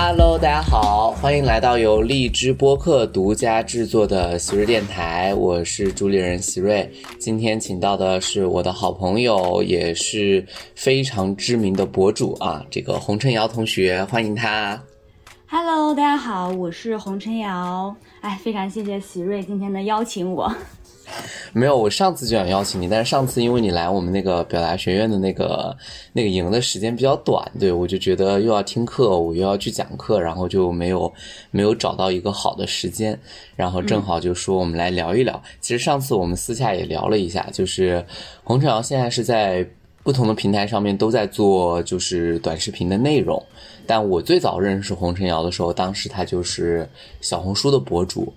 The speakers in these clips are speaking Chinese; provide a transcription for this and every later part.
Hello，大家好，欢迎来到由荔枝播客独家制作的喜瑞电台，我是主理人喜瑞。今天请到的是我的好朋友，也是非常知名的博主啊，这个洪晨瑶同学，欢迎他。Hello，大家好，我是洪晨瑶。哎，非常谢谢喜瑞今天的邀请我。没有，我上次就想邀请你，但是上次因为你来我们那个表达学院的那个那个营的时间比较短，对我就觉得又要听课，我又要去讲课，然后就没有没有找到一个好的时间，然后正好就说我们来聊一聊。其实上次我们私下也聊了一下，就是洪晨瑶现在是在不同的平台上面都在做就是短视频的内容，但我最早认识洪晨瑶的时候，当时他就是小红书的博主，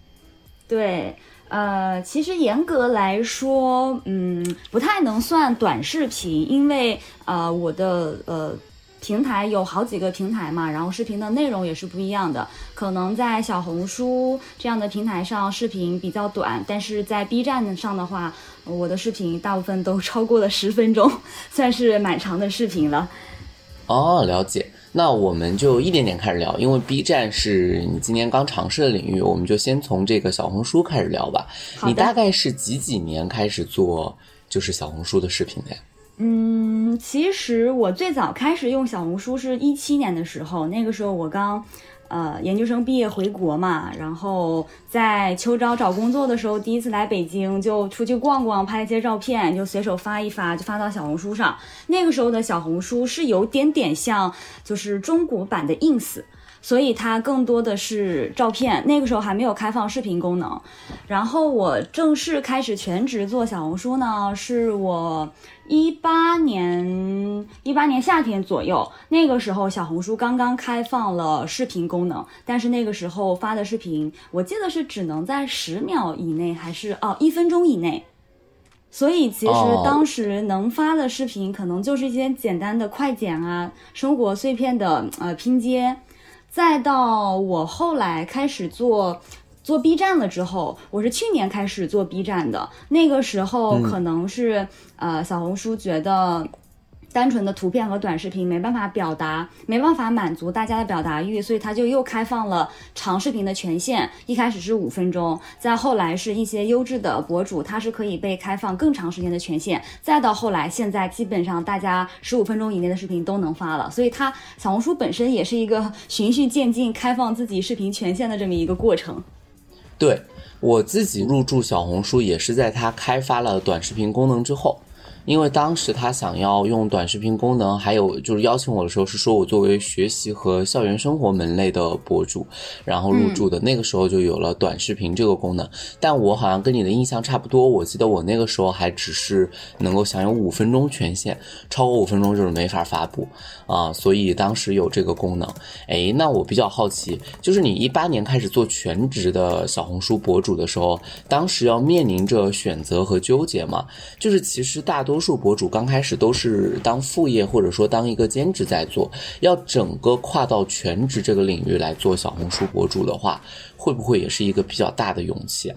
对，呃，其实严格来说，嗯，不太能算短视频，因为呃，我的呃。平台有好几个平台嘛，然后视频的内容也是不一样的。可能在小红书这样的平台上，视频比较短，但是在 B 站上的话，我的视频大部分都超过了十分钟，算是蛮长的视频了。哦，了解。那我们就一点点开始聊，因为 B 站是你今年刚尝试的领域，我们就先从这个小红书开始聊吧。你大概是几几年开始做就是小红书的视频的呀？嗯，其实我最早开始用小红书是一七年的时候，那个时候我刚，呃，研究生毕业回国嘛，然后在秋招找工作的时候，第一次来北京就出去逛逛，拍一些照片，就随手发一发，就发到小红书上。那个时候的小红书是有点点像，就是中国版的 ins。所以它更多的是照片，那个时候还没有开放视频功能。然后我正式开始全职做小红书呢，是我一八年一八年夏天左右，那个时候小红书刚刚开放了视频功能，但是那个时候发的视频，我记得是只能在十秒以内，还是哦一分钟以内。所以其实当时能发的视频，可能就是一些简单的快剪啊、生活碎片的呃拼接。再到我后来开始做做 B 站了之后，我是去年开始做 B 站的。那个时候可能是、呃小红书觉得。单纯的图片和短视频没办法表达，没办法满足大家的表达欲，所以它就又开放了长视频的权限。一开始是五分钟，再后来是一些优质的博主，它是可以被开放更长时间的权限。再到后来，现在基本上大家十五分钟以内的视频都能发了，所以它小红书本身也是一个循序渐进开放自己视频权限的这么一个过程。对我自己入驻小红书也是在它开发了短视频功能之后。因为当时他想要用短视频功能，还有就是邀请我的时候是说我作为学习和校园生活门类的博主，然后入驻的、那个时候就有了短视频这个功能。但我好像跟你的印象差不多，我记得我那个时候还只是能够享有五分钟权限，超过五分钟就是没法发布啊、所以当时有这个功能。哎，那我比较好奇，就是你一八年开始做全职的小红书博主的时候，当时要面临着选择和纠结嘛？就是其实大多多数博主刚开始都是当副业或者说当一个兼职在做，要整个跨到全职这个领域来做小红书博主的话，会不会也是一个比较大的勇气啊？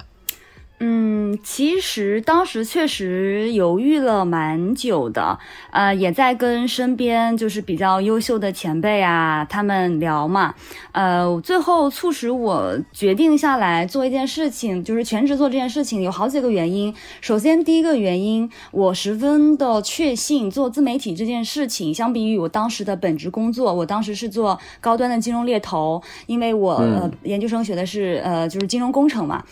嗯，其实当时确实犹豫了蛮久的，呃，也在跟身边就是比较优秀的前辈啊，他们聊嘛，呃，最后促使我决定下来做一件事情，就是全职做这件事情，有好几个原因。首先，第一个原因，我十分的确信做自媒体这件事情，相比于我当时的本职工作，我当时是做高端的金融猎头，因为我、呃研究生学的是呃就是金融工程嘛。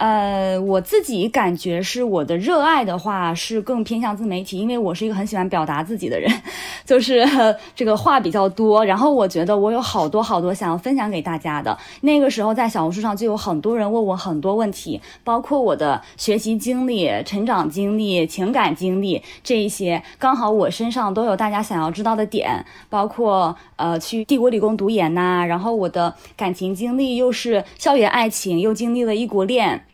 呃，我自己感觉是我的热爱的话是更偏向自媒体，因为我是一个很喜欢表达自己的人，就是、这个话比较多。然后我觉得我有好多好多想要分享给大家的。那个时候在小红书上就有很多人问我很多问题，包括我的学习经历、成长经历、情感经历这一些，刚好我身上都有大家想要知道的点，包括呃去帝国理工读研呐、然后我的感情经历又是校园爱情，又经历了异国恋。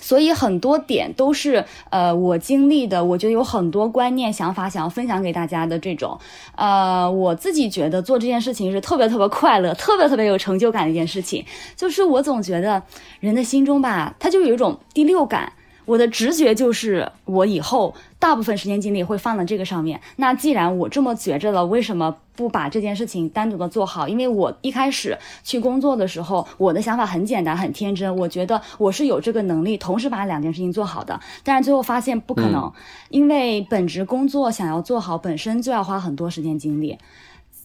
所以很多点都是呃我经历的，我觉得有很多观念想法想要分享给大家的这种，呃，我自己觉得做这件事情是特别特别快乐、特别特别有成就感的一件事情。就是我总觉得人的心中吧，他就有一种第六感。我的直觉就是我以后大部分时间精力会放在这个上面。那既然我这么觉着了，为什么不把这件事情单独的做好？因为我一开始去工作的时候，我的想法很简单、很天真，我觉得我是有这个能力同时把两件事情做好的。但是最后发现不可能，因为本职工作想要做好，本身就要花很多时间精力。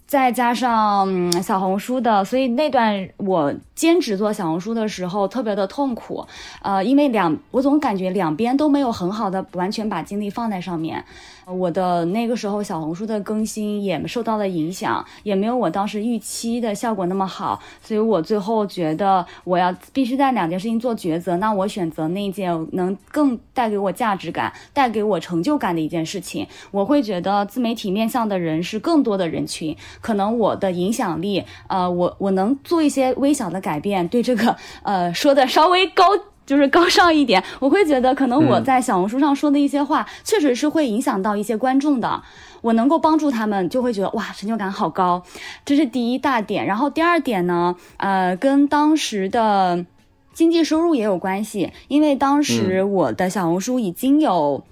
再加上小红书的，所以那段我兼职做小红书的时候特别的痛苦，呃，因为两我总感觉两边都没有很好的完全把精力放在上面。我的那个时候小红书的更新也受到了影响，也没有我当时预期的效果那么好，所以我最后觉得我要必须在两件事情做抉择，那我选择那件能更带给我价值感、带给我成就感的一件事情。我会觉得自媒体面向的人是更多的人群，可能我的影响力，呃，我我能做一些微小的改变，对这个 呃说的稍微高。就是高尚一点，我会觉得可能我在小红书上说的一些话，确实是会影响到一些观众的。我能够帮助他们，就会觉得哇，成就感好高，这是第一大点。然后第二点呢，呃，跟当时的经济收入也有关系，因为当时我的小红书已经有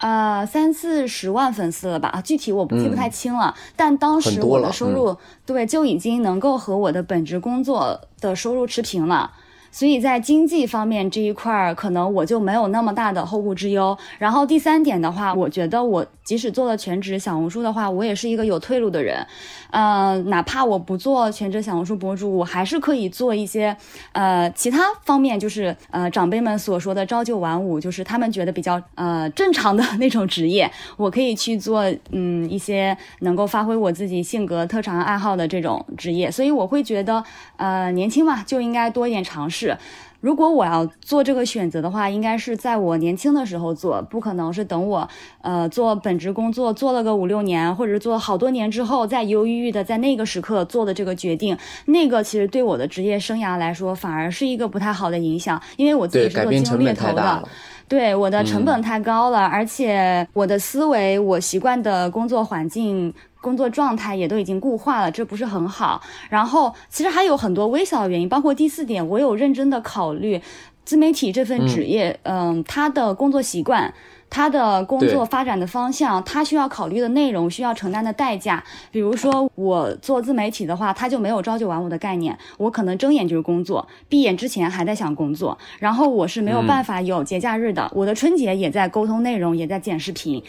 呃三四十万粉丝了吧，具体我记不太清了。但当时我的收入对就已经能够和我的本职工作的收入持平了。所以在经济方面这一块儿，可能我就没有那么大的后顾之忧。然后第三点的话，我觉得我即使做了全职小红书的话，我也是一个有退路的人。嗯，哪怕我不做全职小红书博主，我还是可以做一些呃其他方面，就是呃长辈们所说的朝九晚五，就是他们觉得比较呃正常的 那种职业，我可以去做嗯一些能够发挥我自己性格特长爱好的这种职业。所以我会觉得呃年轻嘛，就应该多一点尝试。如果我要做这个选择的话，应该是在我年轻的时候做，不可能是等我呃做本职工作做了个五六年，或者做好多年之后再犹犹豫豫的在那个时刻做的这个决定。那个其实对我的职业生涯来说，反而是一个不太好的影响，因为我自己是做金融猎头的，对我的成本太高了，而且我的思维、我习惯的工作环境。工作状态也都已经固化了，这不是很好。然后其实还有很多微小的原因，包括第四点，我有认真的考虑自媒体这份职业，嗯，他的工作习惯。他的工作发展的方向，他需要考虑的内容，需要承担的代价。比如说，我做自媒体的话，他就没有朝九晚五的概念，我可能睁眼就是工作，闭眼之前还在想工作。然后我是没有办法有节假日的，我的春节也在沟通内容，也在剪视频。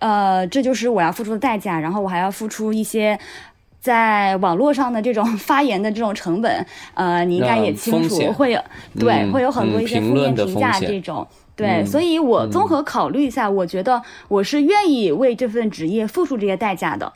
呃，这就是我要付出的代价。然后我还要付出一些在网络上的这种发言的这种成本。呃，你应该也清楚，会有对，会有很多一些负面评价这种。对，所以我综合考虑一下，我觉得我是愿意为这份职业付出这些代价的，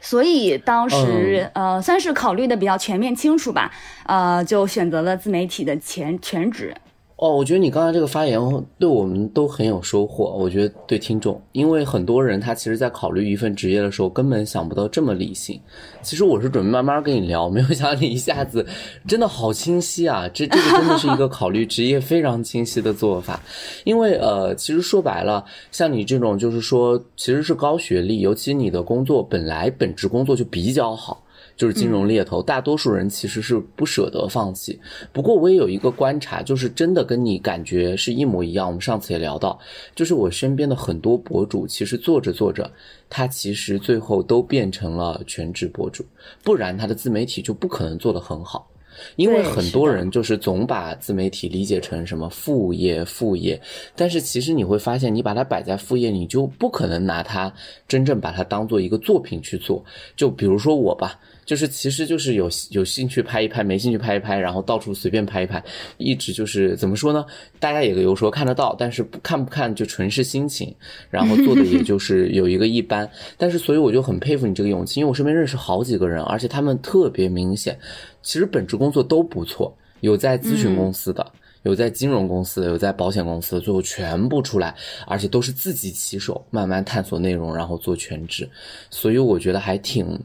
所以当时呃算是考虑的比较全面清楚吧，呃就选择了自媒体的全全职。哦，我觉得你刚才这个发言对我们都很有收获。我觉得对听众，因为很多人他其实，在考虑一份职业的时候，根本想不到这么理性。其实我是准备慢慢跟你聊，没有想到你一下子真的好清晰啊！这这个真的是一个考虑职业非常清晰的做法。因为呃，其实说白了，像你这种就是说，其实是高学历，尤其你的工作本来本职工作就比较好。就是金融猎头，大多数人其实是不舍得放弃。不过我也有一个观察，就是真的跟你感觉是一模一样。我们上次也聊到，就是我身边的很多博主，其实做着做着，他其实最后都变成了全职博主，不然他的自媒体就不可能做得很好。因为很多人就是总把自媒体理解成什么副业，副业，但是其实你会发现，你把它摆在副业，你就不可能拿它真正把它当做一个作品去做。就比如说我吧。就是，其实就是有有兴趣拍一拍，没兴趣拍一拍，然后到处随便拍一拍，一直就是怎么说呢？大家也有时候看得到，但是不看不看就纯是心情，然后做的也就 是有一个一般。但是所以我就很佩服你这个勇气，因为我身边认识好几个人，而且他们特别明显，其实本职工作都不错，有在咨询公司的，有在金融公司的，有在保险公司的，最后全部出来，而且都是自己起手，慢慢探索内容，然后做全职。所以我觉得还挺。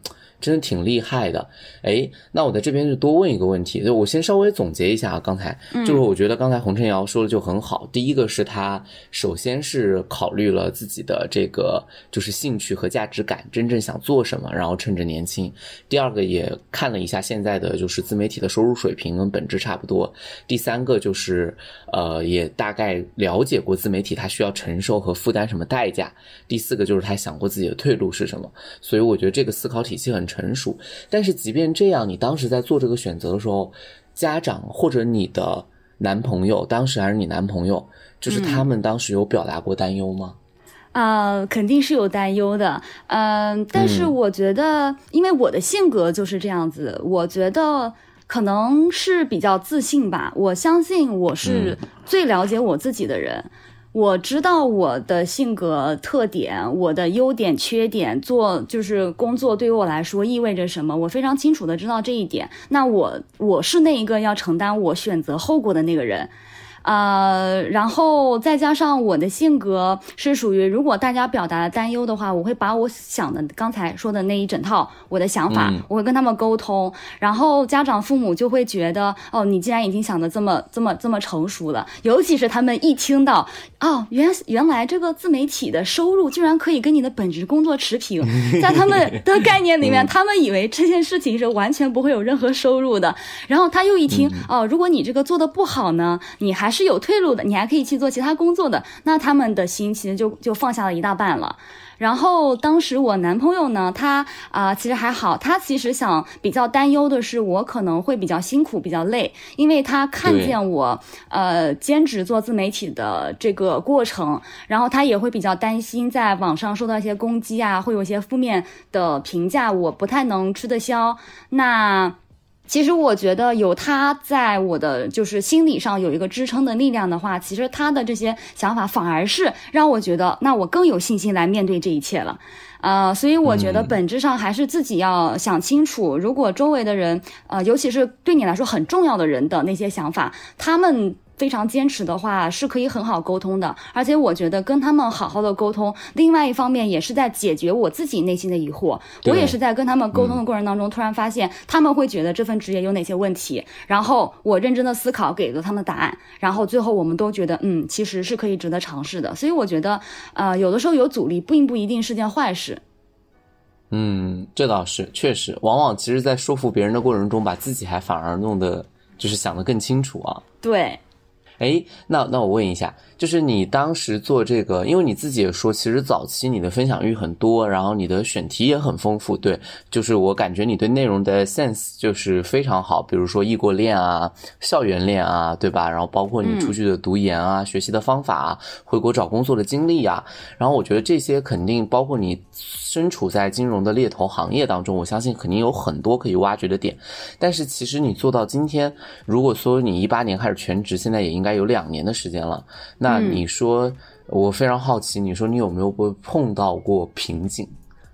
真的挺厉害的。哎，那我在这边就多问一个问题，就我先稍微总结一下啊，刚才就是我觉得刚才洪晨瑶说的就很好。第一个是他首先是考虑了自己的这个就是兴趣和价值感，真正想做什么，然后趁着年轻。第二个也看了一下现在的就是自媒体的收入水平跟本质差不多。第三个就是呃也大概了解过自媒体它需要承受和负担什么代价。第四个就是他想过自己的退路是什么。所以我觉得这个思考体系很成熟。但是即便这样，你当时在做这个选择的时候，家长或者你的男朋友，当时还是你男朋友，就是他们当时有表达过担忧吗？啊，肯定是有担忧的。嗯，但是我觉得，因为我的性格就是这样子，我觉得可能是比较自信吧。我相信我是最了解我自己的人。我知道我的性格特点，我的优点、缺点，做就是工作对于我来说意味着什么，我非常清楚的知道这一点。那我我是那一个要承担我选择后果的那个人。呃，然后再加上我的性格是属于，如果大家表达担忧的话，我会把我想的刚才说的那一整套我的想法，我会跟他们沟通，然后家长父母就会觉得，哦，你既然已经想的这么这么这么成熟了，尤其是他们一听到，哦，原原来这个自媒体的收入居然可以跟你的本职工作持平，在他们的概念里面，他们以为这件事情是完全不会有任何收入的，然后他又一听，哦，如果你这个做的不好呢，你还是有退路的，你还可以去做其他工作的，那他们的心其实就就放下了一大半了。然后当时我男朋友呢，他啊其实还好，他其实想比较担忧的是我可能会比较辛苦、比较累，因为他看见我呃兼职做自媒体的这个过程，然后他也会比较担心在网上受到一些攻击啊，会有一些负面的评价，我不太能吃得消。那。其实我觉得有他在我的就是心理上有一个支撑的力量的话，其实他的这些想法反而是让我觉得，那我更有信心来面对这一切了。呃，所以我觉得本质上还是自己要想清楚，如果周围的人，呃，尤其是对你来说很重要的人的那些想法，他们。非常坚持的话，是可以很好沟通的。而且我觉得跟他们好好的沟通，另外一方面也是在解决我自己内心的疑惑。我也是在跟他们沟通的过程当中，突然发现他们会觉得这份职业有哪些问题，然后我认真的思考，给了他们答案，然后最后我们都觉得，嗯，其实是可以值得尝试的。所以我觉得，呃，有的时候有阻力，并不一定是件坏事。嗯，这倒是确实，往往其实，在说服别人的过程中，把自己还反而弄得就是想得更清楚啊。对。哎，那那我问一下，就是你当时做这个，因为你自己也说，其实早期你的分享欲很多，然后你的选题也很丰富，对，就是我感觉你对内容的 sense 就是非常好，比如说异国恋啊、校园恋啊，对吧？然后包括你出去的读研啊、学习的方法啊、回国找工作的经历啊，然后我觉得这些肯定包括你身处在金融的猎头行业当中，我相信肯定有很多可以挖掘的点。但是其实你做到今天，如果说你一八年开始全职，现在也应应该有两年的时间了，那你说，我非常好奇，你说你有没有过碰到过瓶颈，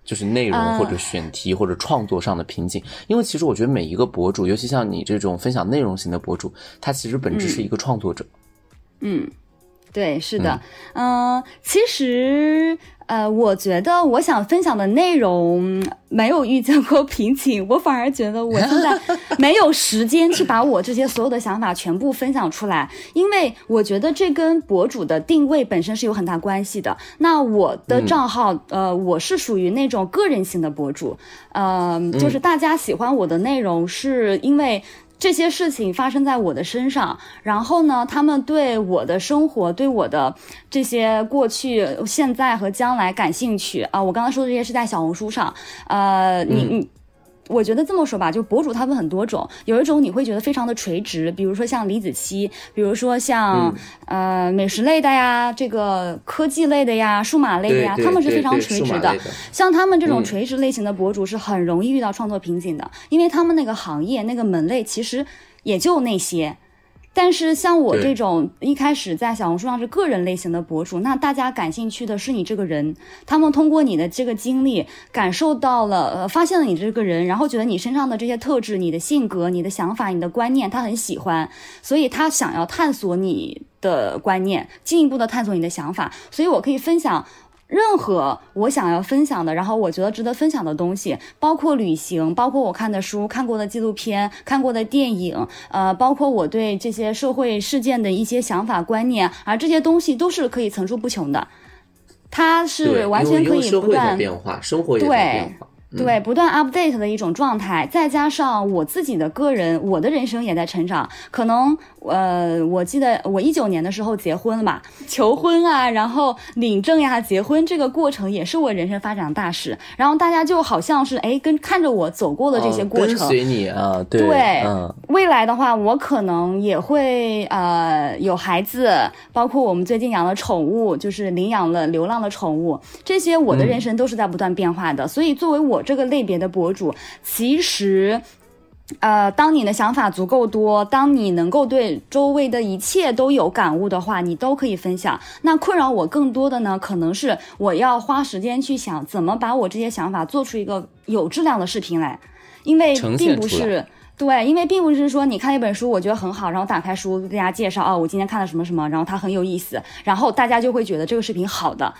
就是内容或者选题或者创作上的瓶颈？因为其实我觉得每一个博主，尤其像你这种分享内容型的博主，他其实本质是一个创作者。嗯，对，是的，嗯，其实。呃，我觉得我想分享的内容没有遇见过瓶颈，我反而觉得我现在没有时间去把我这些所有的想法全部分享出来，因为我觉得这跟博主的定位本身是有很大关系的。那我的账号，呃，我是属于那种个人型的博主，呃，就是大家喜欢我的内容是因为。这些事情发生在我的身上，然后呢，他们对我的生活、对我的这些过去、现在和将来感兴趣啊。我刚刚说的这些是在小红书上，呃，你你。我觉得这么说吧，就博主他们很多种，有一种你会觉得非常的垂直，比如说像李子柒，比如说像呃美食类的呀，这个科技类的呀，数码类的呀，他们是非常垂直的。像他们这种垂直类型的博主是很容易遇到创作瓶颈的，因为他们那个行业那个门类其实也就那些。但是像我这种一开始在小红书上是个人类型的博主，那大家感兴趣的是你这个人，他们通过你的这个经历感受到了，呃，发现了你这个人，然后觉得你身上的这些特质、你的性格、你的想法、你的观念，他很喜欢，所以他想要探索你的观念，进一步的探索你的想法，所以我可以分享。任何我想要分享的，然后我觉得值得分享的东西，包括旅行，包括我看的书、看过的纪录片、看过的电影，呃，包括我对这些社会事件的一些想法观念，而这些东西都是可以层出不穷的，它是完全可以不断变化，生活也在变化。对，不断 update 的一种状态，再加上我自己的个人，我的人生也在成长。可能，呃，我记得我一九年的时候结婚了嘛，求婚啊，然后领证呀，结婚这个过程也是我人生发展的大事。然后大家就好像是哎，跟看着我走过了这些过程，跟随你啊，对，嗯。未来的话，我可能也会呃有孩子，包括我们最近养了宠物，就是领养了流浪的宠物，这些我的人生都是在不断变化的。所以作为我。这个类别的博主，其实，呃，当你的想法足够多，当你能够对周围的一切都有感悟的话，你都可以分享。那困扰我更多的呢，可能是我要花时间去想怎么把我这些想法做出一个有质量的视频来，因为并不是对，因为并不是说你看一本书，我觉得很好，然后打开书给大家介绍哦，我今天看了什么什么，然后它很有意思，然后大家就会觉得这个视频好的。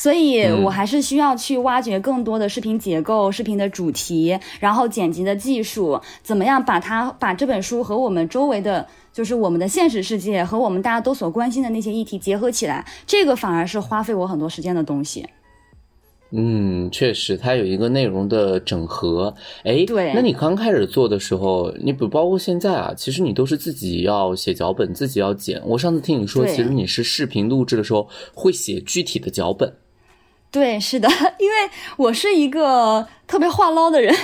所以，我还是需要去挖掘更多的视频结构、视频的主题，然后剪辑的技术，怎么样把它把这本书和我们周围的，就是我们的现实世界和我们大家都所关心的那些议题结合起来，这个反而是花费我很多时间的东西。嗯，确实，它有一个内容的整合。哎，对，那你刚开始做的时候，你不包括现在啊，其实你都是自己要写脚本，自己要剪。我上次听你说，其实你是视频录制的时候会写具体的脚本。对，是的，因为我是一个特别话唠的人，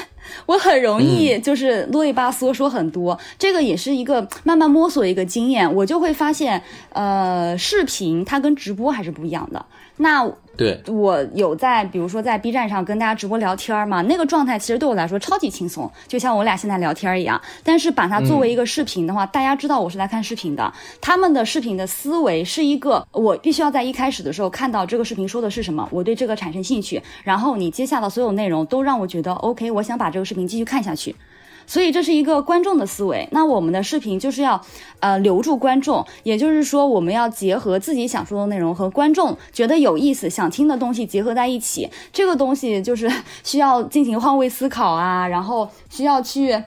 我很容易就是啰里吧嗦说很多，这个也是一个慢慢摸索一个经验，我就会发现，呃，视频它跟直播还是不一样的。那对我有在，比如说在 B 站上跟大家直播聊天嘛，那个状态其实对我来说超级轻松，就像我俩现在聊天一样。但是把它作为一个视频的话，大家知道我是来看视频的，他们的视频的思维是一个，我必须要在一开始的时候看到这个视频说的是什么，我对这个产生兴趣，然后你接下的所有内容都让我觉得 OK，我想把这个视频继续看下去。所以这是一个观众的思维，那我们的视频就是要，呃，留住观众，也就是说，我们要结合自己想说的内容和观众觉得有意思、想听的东西结合在一起，这个东西就是需要进行换位思考啊，然后需要去。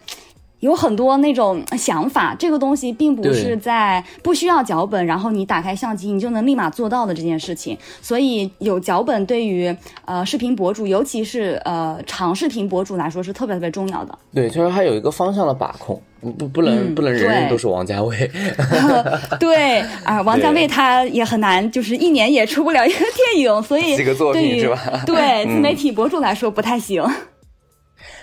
有很多那种想法，这个东西并不是在不需要脚本，然后你打开相机你就能立马做到的这件事情。所以有脚本对于呃视频博主，尤其是呃长视频博主来说是特别特别重要的。对，就是还有一个方向的把控，不不能不能人人都是王家卫。对啊，王家卫他也很难，就是一年也出不了一个电影，所以 几个作品是吧？对自媒体博主来说不太行。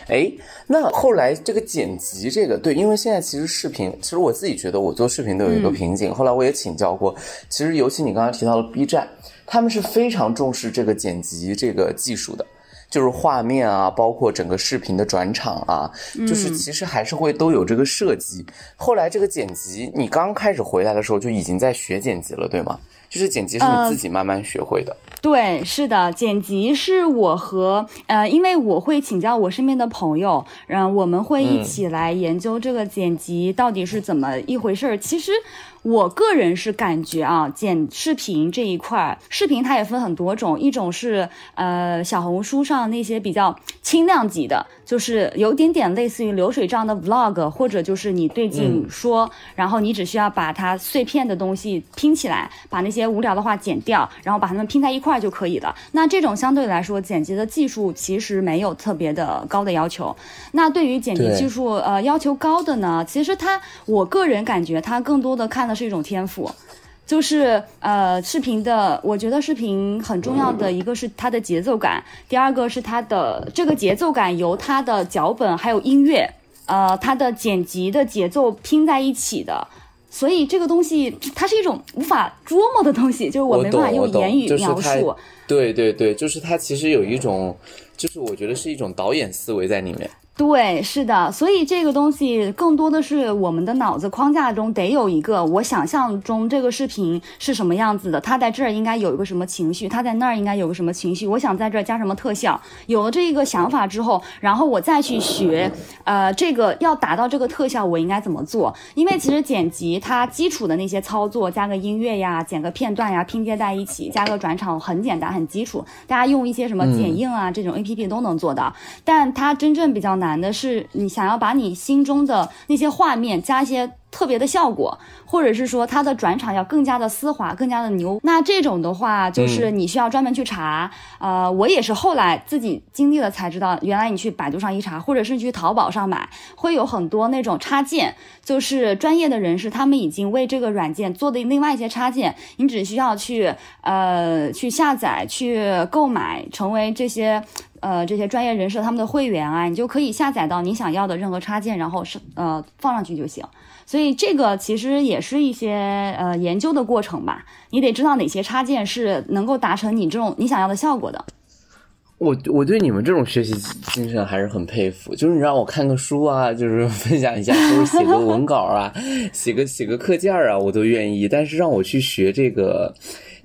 哎，那后来这个剪辑，这个对，因为现在其实视频，其实我自己觉得我做视频都有一个瓶颈。后来我也请教过，其实尤其你刚刚提到了 B 站，他们是非常重视这个剪辑这个技术的，就是画面啊，包括整个视频的转场啊，就是其实还是会都有这个设计。后来这个剪辑，你刚开始回来的时候就已经在学剪辑了，对吗？就是剪辑是你自己慢慢学会的。对，是的，剪辑是我和呃，因为我会请教我身边的朋友，然后我们会一起来研究这个剪辑到底是怎么一回事儿。其实。我个人是感觉啊，剪视频这一块儿，视频它也分很多种，一种是呃小红书上那些比较轻量级的，就是有点点类似于流水账的 vlog，或者就是你对镜说，然后你只需要把它碎片的东西拼起来，把那些无聊的话剪掉，然后把它们拼在一块儿就可以了。那这种相对来说剪辑的技术其实没有特别的高的要求。那对于剪辑技术呃要求高的呢，其实它我个人感觉它更多的看的。是一种天赋，就是呃，视频的，我觉得视频很重要的一个是它的节奏感，第二个是它的这个节奏感由它的脚本还有音乐，呃，它的剪辑的节奏拼在一起的，所以这个东西它是一种无法捉摸的东西，就是我没办法用言语描述。对对对，就是它其实有一种，就是我觉得是一种导演思维在里面。对，是的，所以这个东西更多的是我们的脑子框架中得有一个我想象中这个视频是什么样子的，它在这儿应该有一个什么情绪，它在那儿应该有个什么情绪，我想在这儿加什么特效。有了这个想法之后，然后我再去学，呃，这个要达到这个特效，我应该怎么做？因为其实剪辑它基础的那些操作，加个音乐呀，剪个片段呀，拼接在一起，加个转场，很简单，很基础，大家用一些什么剪映啊这种 A P P 都能做到。但它真正比较难。难的是，你想要把你心中的那些画面加一些特别的效果，或者是说它的转场要更加的丝滑、更加的牛。那这种的话，就是你需要专门去查。呃，我也是后来自己经历了才知道，原来你去百度上一查，或者是去淘宝上买，会有很多那种插件，就是专业的人士他们已经为这个软件做的另外一些插件，你只需要去呃去下载、去购买，成为这些。呃，这些专业人士他们的会员啊，你就可以下载到你想要的任何插件，然后是呃放上去就行。所以这个其实也是一些呃研究的过程吧。你得知道哪些插件是能够达成你这种你想要的效果的。我我对你们这种学习精神还是很佩服。就是你让我看个书啊，就是分享一下，或者写个 文稿啊，写个写个课件啊，我都愿意。但是让我去学这个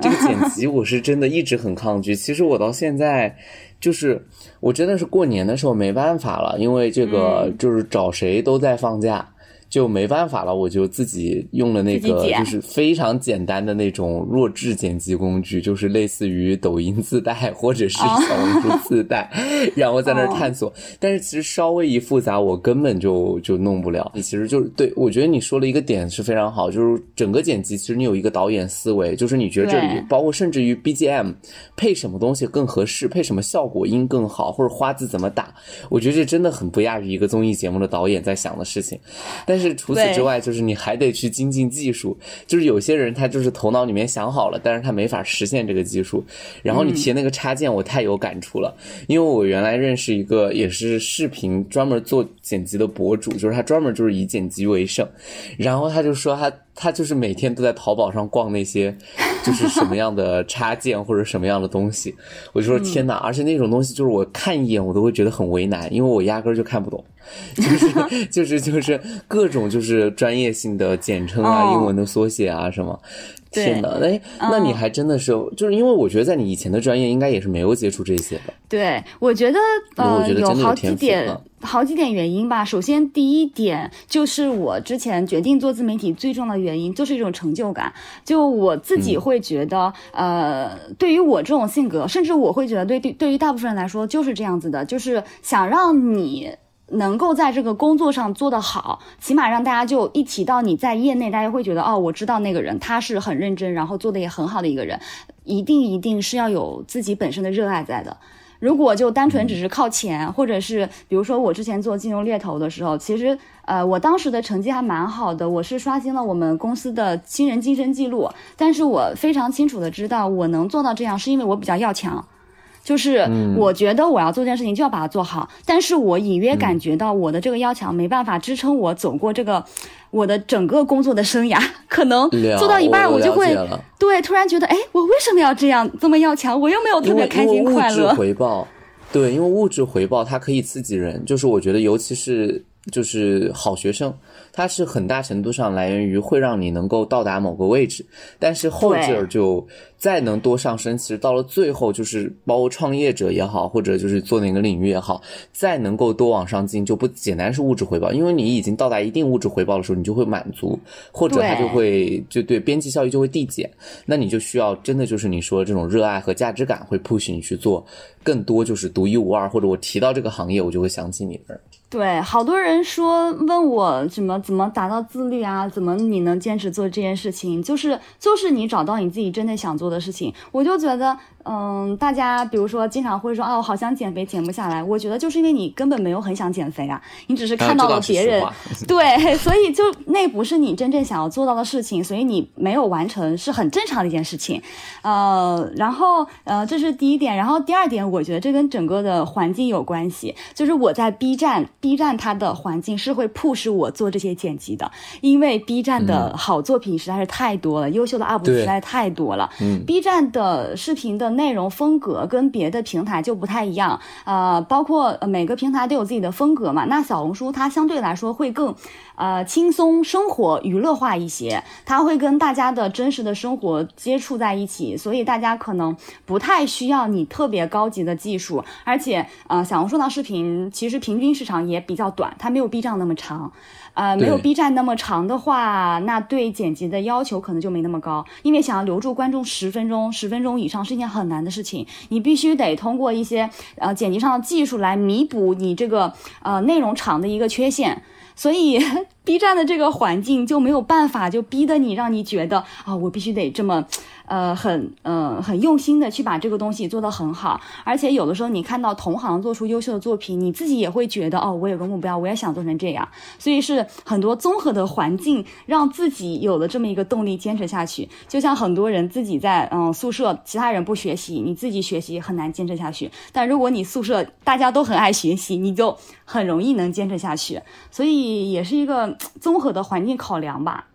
这个剪辑，我是真的一直很抗拒。其实我到现在。就是我真的是过年的时候没办法了，因为这个就是找谁都在放假。就没办法了，我就自己用了那个，就是非常简单的那种弱智剪辑工具，就是类似于抖音自带或者是小红书自带，然后在那儿探索。但是其实稍微一复杂，我根本就就弄不了。你其实就是对我觉得你说了一个点是非常好，就是整个剪辑其实你有一个导演思维，就是你觉得这里包括甚至于 BGM 配什么东西更合适，配什么效果音更好，或者花字怎么打，我觉得这真的很不亚于一个综艺节目的导演在想的事情。但是。是除此之外，就是你还得去精进技术。就是有些人他就是头脑里面想好了，但是他没法实现这个技术。然后你提那个插件，我太有感触了，因为我原来认识一个也是视频专门做剪辑的博主，就是他专门就是以剪辑为生。然后他就说他他就是每天都在淘宝上逛那些就是什么样的插件或者什么样的东西。我就说天哪！而且那种东西就是我看一眼我都会觉得很为难，因为我压根儿就看不懂。就是就是就是各种就是专业性的简称啊，英文的缩写啊什么，天呐，哎，那你还真的是，就是因为我觉得在你以前的专业应该也是没有接触这些的。对，我觉得呃有好几点好几点原因吧。首先第一点就是我之前决定做自媒体最重要的原因就是一种成就感，就我自己会觉得，呃，对于我这种性格，甚至我会觉得对对对于大部分人来说就是这样子的，就是想让你。能够在这个工作上做得好，起码让大家就一提到你在业内，大家会觉得哦，我知道那个人他是很认真，然后做的也很好的一个人，一定一定是要有自己本身的热爱在的。如果就单纯只是靠钱，或者是比如说我之前做金融猎头的时候，其实呃我当时的成绩还蛮好的，我是刷新了我们公司的新人晋升记录，但是我非常清楚的知道我能做到这样，是因为我比较要强。就是我觉得我要做这件事情就要把它做好，但是我隐约感觉到我的这个要强没办法支撑我走过这个我的整个工作的生涯，可能做到一半我就会对突然觉得哎，我为什么要这样这么要强？我又没有特别开心快乐。回报，对，因为物质回报它可以刺激人，就是我觉得尤其是就是好学生。它是很大程度上来源于会让你能够到达某个位置，但是后劲儿就再能多上升。其实到了最后，就是包括创业者也好，或者就是做哪个领域也好，再能够多往上进，就不简单是物质回报，因为你已经到达一定物质回报的时候，你就会满足，或者它就会就对边际效益就会递减。那你就需要真的就是你说这种热爱和价值感会 push 你去做更多，就是独一无二，或者我提到这个行业，我就会想起你们。对，好多人说问我怎么怎么达到自律啊？怎么你能坚持做这件事情？就是就是你找到你自己真的想做的事情。我就觉得。嗯，大家比如说经常会说啊，我好想减肥，减不下来。我觉得就是因为你根本没有很想减肥啊，你只是看到了别人，对，所以就那不是你真正想要做到的事情，所以你没有完成是很正常的一件事情。呃，然后呃，这是第一点，然后第二点，我觉得这跟整个的环境有关系。就是我在 B 站，B 站它的环境是会 push 我做这些剪辑的，因为 B 站的好作品实在是太多了，优秀的 UP 主实在太多了。，B 站的视频的内容风格跟别的平台就不太一样，呃，包括每个平台都有自己的风格嘛。那小红书它相对来说会更。呃，轻松生活、娱乐化一些，它会跟大家的真实的生活接触在一起，所以大家可能不太需要你特别高级的技术，而且，呃，小红书的视频其实平均时长也比较短，它没有 B 站那么长，呃，没有 B 站那么长的话，那对剪辑的要求可能就没那么高，因为想要留住观众十分钟、十分钟以上是一件很难的事情，你必须得通过一些呃剪辑上的技术来弥补你这个呃内容长的一个缺陷。所以，B 站的这个环境就没有办法，就逼得你，让你觉得啊，我必须得这么。呃，很呃很用心的去把这个东西做得很好，而且有的时候你看到同行做出优秀的作品，你自己也会觉得哦，我有个目标，我也想做成这样。所以是很多综合的环境让自己有了这么一个动力坚持下去。就像很多人自己在嗯宿舍，其他人不学习，你自己学习很难坚持下去。但如果你宿舍大家都很爱学习，你就很容易能坚持下去。所以也是一个综合的环境考量吧。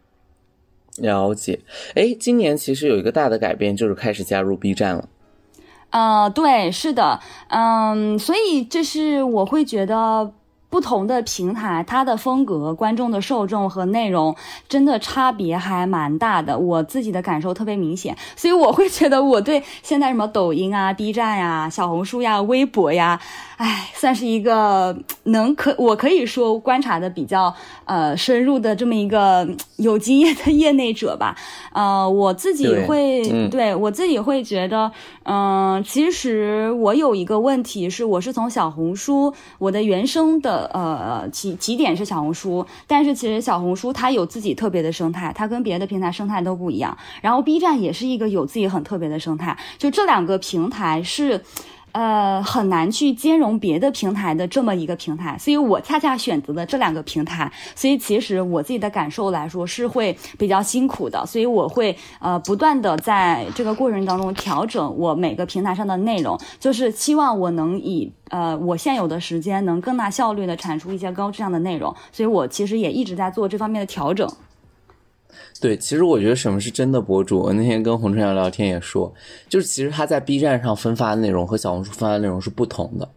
了解，哎，今年其实有一个大的改变，就是开始加入 B 站了。呃，对，是的，嗯，所以这是我会觉得不同的平台，它的风格、观众的受众和内容真的差别还蛮大的，我自己的感受特别明显，所以我会觉得我对现在什么抖音啊、B 站呀、小红书呀、微博呀。哎，算是一个能可我可以说观察的比较呃深入的这么一个有经验的业内者吧。呃，我自己会对我自己会觉得，嗯，其实我有一个问题是，我是从小红书，我的原生的呃起起点是小红书，但是其实小红书它有自己特别的生态，它跟别的平台生态都不一样。然后 B 站也是一个有自己很特别的生态，就这两个平台是。呃，很难去兼容别的平台的这么一个平台，所以我恰恰选择了这两个平台。所以其实我自己的感受来说是会比较辛苦的，所以我会呃不断的在这个过程当中调整我每个平台上的内容，就是希望我能以呃我现有的时间能更大效率的产出一些高质量的内容。所以我其实也一直在做这方面的调整。对，其实我觉得什么是真的博主？我那天跟洪春阳聊天也说，就是其实他在 B 站上分发的内容和小红书分发的内容是不同的。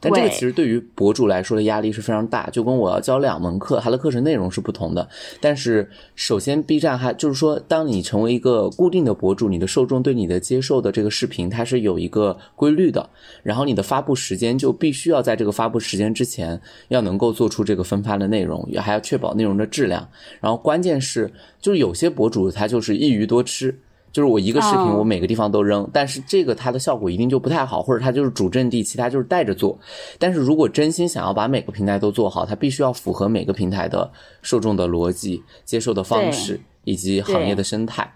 但这个其实对于博主来说的压力是非常大，就跟我要教两门课，它的课程内容是不同的。但是首先，B 站还就是说，当你成为一个固定的博主，你的受众对你的接受的这个视频，它是有一个规律的。然后你的发布时间就必须要在这个发布时间之前，要能够做出这个分发的内容，也还要确保内容的质量。然后关键是，就是有些博主他就是一鱼多吃。就是我一个视频，我每个地方都扔，但是这个它的效果一定就不太好，或者它就是主阵地，其他就是带着做。但是如果真心想要把每个平台都做好，它必须要符合每个平台的受众的逻辑、接受的方式以及行业的生态。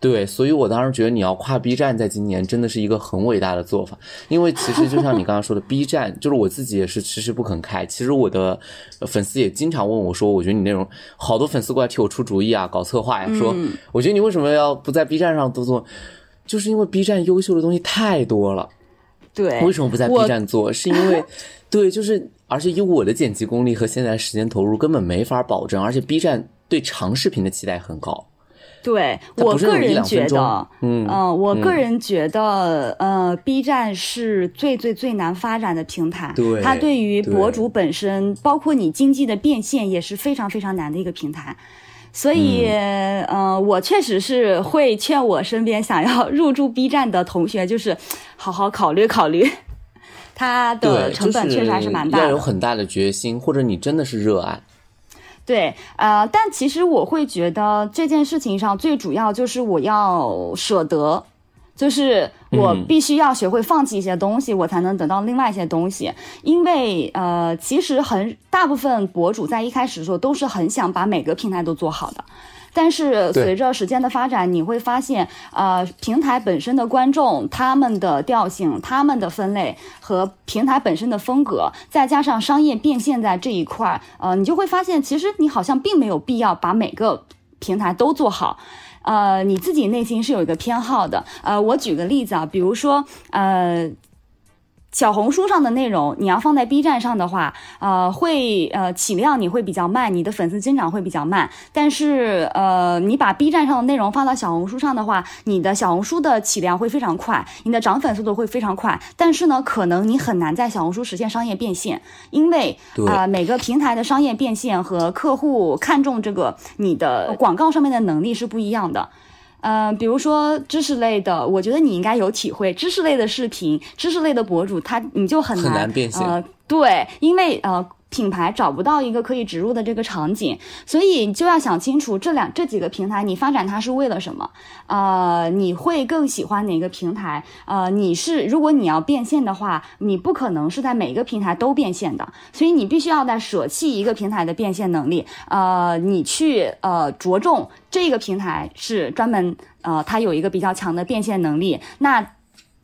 对，所以我当时觉得你要跨 B 站，在今年真的是一个很伟大的做法。因为其实就像你刚刚说的，B 站就是我自己也是迟迟不肯开。其实我的粉丝也经常问我说：“我觉得你内容好多粉丝过来替我出主意啊，搞策划呀，说我觉得你为什么要不在 B 站上多做？就是因为 B 站优秀的东西太多了。对，为什么不在 B 站做？是因为 对，就是而且以我的剪辑功力和现在时间投入，根本没法保证。而且 B 站对长视频的期待很高。对我个人觉得，嗯，我个人觉得，呃，B 站是最最最难发展的平台。对，它对于博主本身，包括你经济的变现，也是非常非常难的一个平台。所以，嗯，我确实是会劝我身边想要入驻 B 站的同学，就是好好考虑考虑，它的成本确实还是蛮大的，要有很大的决心，或者你真的是热爱。对，呃，但其实我会觉得这件事情上最主要就是我要舍得，就是我必须要学会放弃一些东西，我才能得到另外一些东西。因为呃，其实很大部分博主在一开始的时候都是很想把每个平台都做好的。但是随着时间的发展，你会发现，呃，平台本身的观众、他们的调性、他们的分类和平台本身的风格，再加上商业变现在这一块儿，呃，你就会发现，其实你好像并没有必要把每个平台都做好，呃，你自己内心是有一个偏好的。呃，我举个例子啊，比如说，呃。小红书上的内容，你要放在 B 站上的话，呃，会呃起量你会比较慢，你的粉丝增长会比较慢。但是呃，你把 B 站上的内容放到小红书上的话，你的小红书的起量会非常快，你的涨粉速度会非常快。但是呢，可能你很难在小红书实现商业变现，因为啊，每个平台的商业变现和客户看重这个你的广告上面的能力是不一样的。呃，比如说知识类的，我觉得你应该有体会。知识类的视频，知识类的博主，他你就很难变现。呃，对，因为呃。品牌找不到一个可以植入的这个场景，所以就要想清楚这两这几个平台你发展它是为了什么？呃，你会更喜欢哪个平台？呃，你是如果你要变现的话，你不可能是在每个平台都变现的，所以你必须要在舍弃一个平台的变现能力，呃，你去呃着重这个平台是专门呃它有一个比较强的变现能力，那。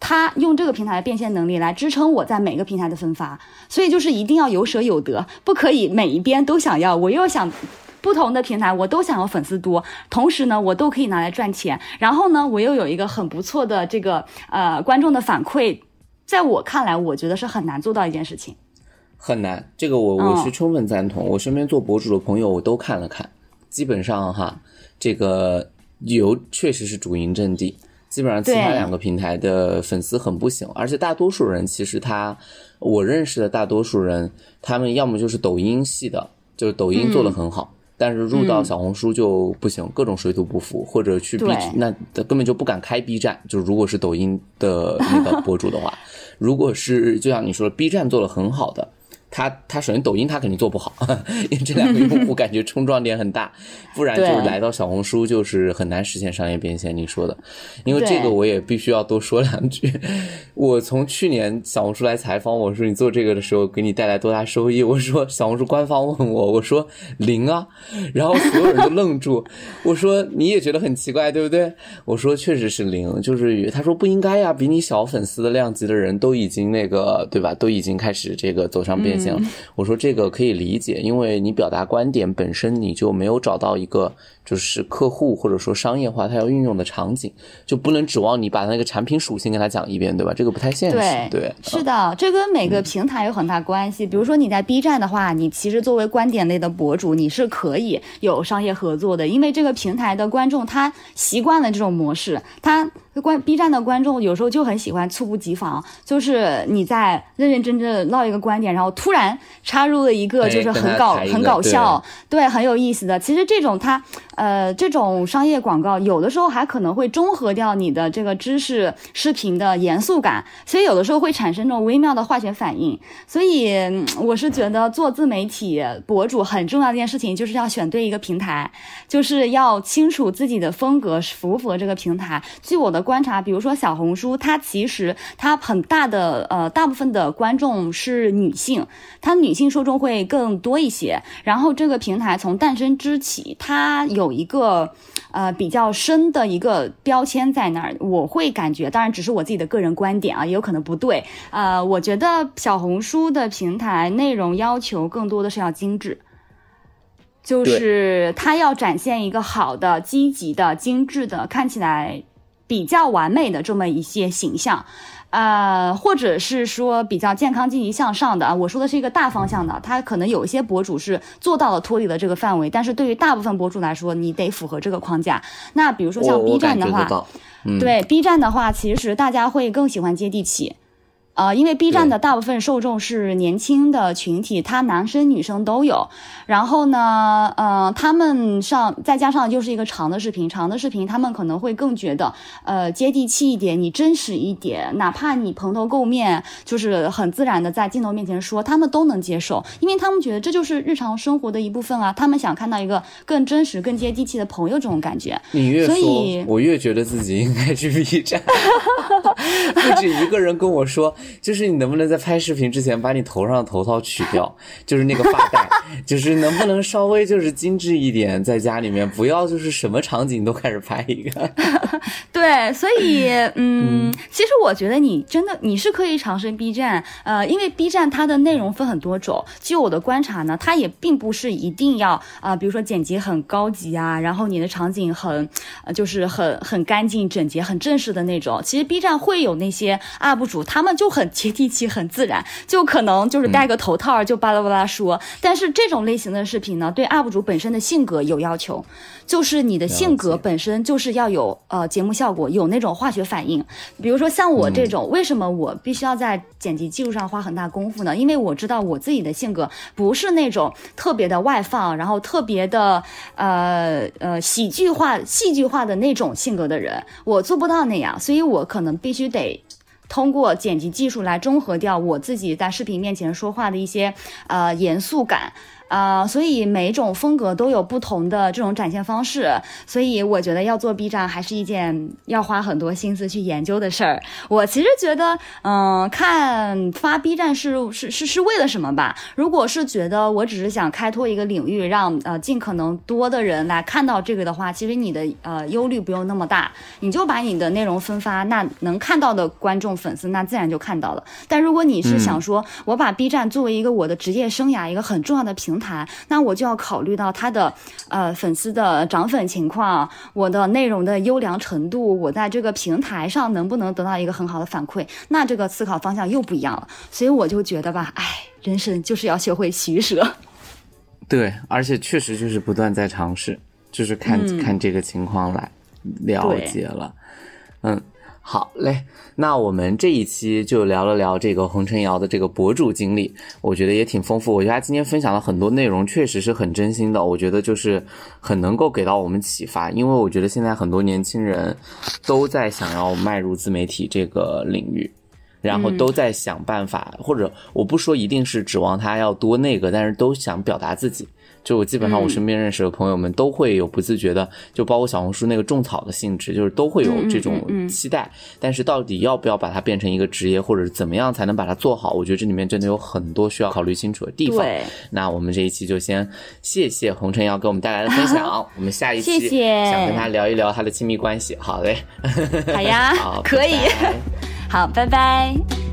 他用这个平台的变现能力来支撑我在每个平台的分发，所以就是一定要有舍有得，不可以每一边都想要。我又想不同的平台，我都想要粉丝多，同时呢，我都可以拿来赚钱。然后呢，我又有一个很不错的这个呃观众的反馈，在我看来，我觉得是很难做到一件事情。很难，这个我我是充分赞同。我身边做博主的朋友，我都看了看，基本上哈，这个有确实是主营阵地。基本上其他两个平台的粉丝很不行，而且大多数人其实他，我认识的大多数人，他们要么就是抖音系的，就是抖音做的很好，但是入到小红书就不行，各种水土不服，或者去 B 那根本就不敢开 B 站，就如果是抖音的那个博主的话，如果是就像你说的 B 站做的很好的。他他首先抖音他肯定做不好，因为这两个用户 感觉冲撞点很大，不然就是来到小红书就是很难实现商业变现。你说的，因为这个我也必须要多说两句。我从去年小红书来采访我说你做这个的时候给你带来多大收益？我说小红书官方问我，我说零啊，然后所有人都愣住。我说你也觉得很奇怪对不对？我说确实是零，就是他说不应该呀，比你小粉丝的量级的人都已经那个对吧？都已经开始这个走上变。行，我说这个可以理解，因为你表达观点本身你就没有找到一个就是客户或者说商业化他要运用的场景，就不能指望你把那个产品属性跟他讲一遍，对吧？这个不太现实。对，是的，这跟每个平台有很大关系。比如说你在 B 站的话，你其实作为观点类的博主，你是可以有商业合作的，因为这个平台的观众他习惯了这种模式，他。观 B 站的观众有时候就很喜欢猝不及防，就是你在认认真真唠一个观点，然后突然插入了一个就是很搞很搞笑，对，很有意思的。其实这种它。呃，这种商业广告有的时候还可能会中和掉你的这个知识视频的严肃感，所以有的时候会产生这种微妙的化学反应。所以我是觉得做自媒体博主很重要的一件事情，就是要选对一个平台，就是要清楚自己的风格符不符合这个平台。据我的观察，比如说小红书，它其实它很大的呃大部分的观众是女性，它女性受众会更多一些。然后这个平台从诞生之起，它有有一个呃比较深的一个标签在那儿，我会感觉，当然只是我自己的个人观点啊，也有可能不对。呃，我觉得小红书的平台内容要求更多的是要精致，就是它要展现一个好的、积极的、精致的，看起来比较完美的这么一些形象。呃，或者是说比较健康、积极向上的啊，我说的是一个大方向的，他可能有一些博主是做到了脱离了这个范围，但是对于大部分博主来说，你得符合这个框架。那比如说像 B 站的话，对 B 站的话，其实大家会更喜欢接地气。呃，因为 B 站的大部分受众是年轻的群体，他男生女生都有。然后呢，呃，他们上再加上又是一个长的视频，长的视频他们可能会更觉得，呃，接地气一点，你真实一点，哪怕你蓬头垢面，就是很自然的在镜头面前说，他们都能接受，因为他们觉得这就是日常生活的一部分啊。他们想看到一个更真实、更接地气的朋友这种感觉。你越说，我越觉得自己应该去 B 站。不止一个人跟我说。就是你能不能在拍视频之前把你头上的头套取掉，就是那个发带，就是能不能稍微就是精致一点，在家里面不要就是什么场景都开始拍一个。对，所以嗯，其实我觉得你真的你是可以尝试 B 站，呃，因为 B 站它的内容分很多种。据我的观察呢，它也并不是一定要啊，比如说剪辑很高级啊，然后你的场景很呃就是很很干净整洁、很正式的那种。其实 B 站会有那些 UP 主，他们就很接地气、很自然，就可能就是戴个头套就巴拉巴拉说。但是这种类型的视频呢，对 UP 主本身的性格有要求，就是你的性格本身就是要有呃节目效果，有那种化学反应。比如说像我这种，为什么我必须要在剪辑技术上花很大功夫呢？因为我知道我自己的性格不是那种特别的外放，然后特别的呃呃喜剧化、戏剧化的那种性格的人，我做不到那样，所以我可能必须得。通过剪辑技术来中和掉我自己在视频面前说话的一些呃严肃感。啊，所以每种风格都有不同的这种展现方式，所以我觉得要做 B 站还是一件要花很多心思去研究的事儿。我其实觉得，嗯，看发 B 站是是是是为了什么吧？如果是觉得我只是想开拓一个领域，让呃尽可能多的人来看到这个的话，其实你的呃忧虑不用那么大，你就把你的内容分发，那能看到的观众粉丝那自然就看到了。但如果你是想说我把 B 站作为一个我的职业生涯一个很重要的平，台，那我就要考虑到他的呃粉丝的涨粉情况，我的内容的优良程度，我在这个平台上能不能得到一个很好的反馈，那这个思考方向又不一样了。所以我就觉得吧，哎，人生就是要学会取舍。对，而且确实就是不断在尝试，就是看看这个情况来了解了，嗯。好嘞，那我们这一期就聊了聊这个洪晨瑶的这个博主经历，我觉得也挺丰富。我觉得他今天分享了很多内容，确实是很真心的。我觉得就是很能够给到我们启发，因为我觉得现在很多年轻人都在想要迈入自媒体这个领域，然后都在想办法，或者我不说一定是指望他要多那个，但是都想表达自己。就我基本上我身边认识的朋友们都会有不自觉的，就包括小红书那个种草的性质，就是都会有这种期待。但是到底要不要把它变成一个职业，或者是怎么样才能把它做好？我觉得这里面真的有很多需要考虑清楚的地方。那我们这一期就先谢谢红尘要给我们带来的分享。我们下一期想跟他聊一聊他的亲密关系。好嘞，好呀，好可以。好，拜拜。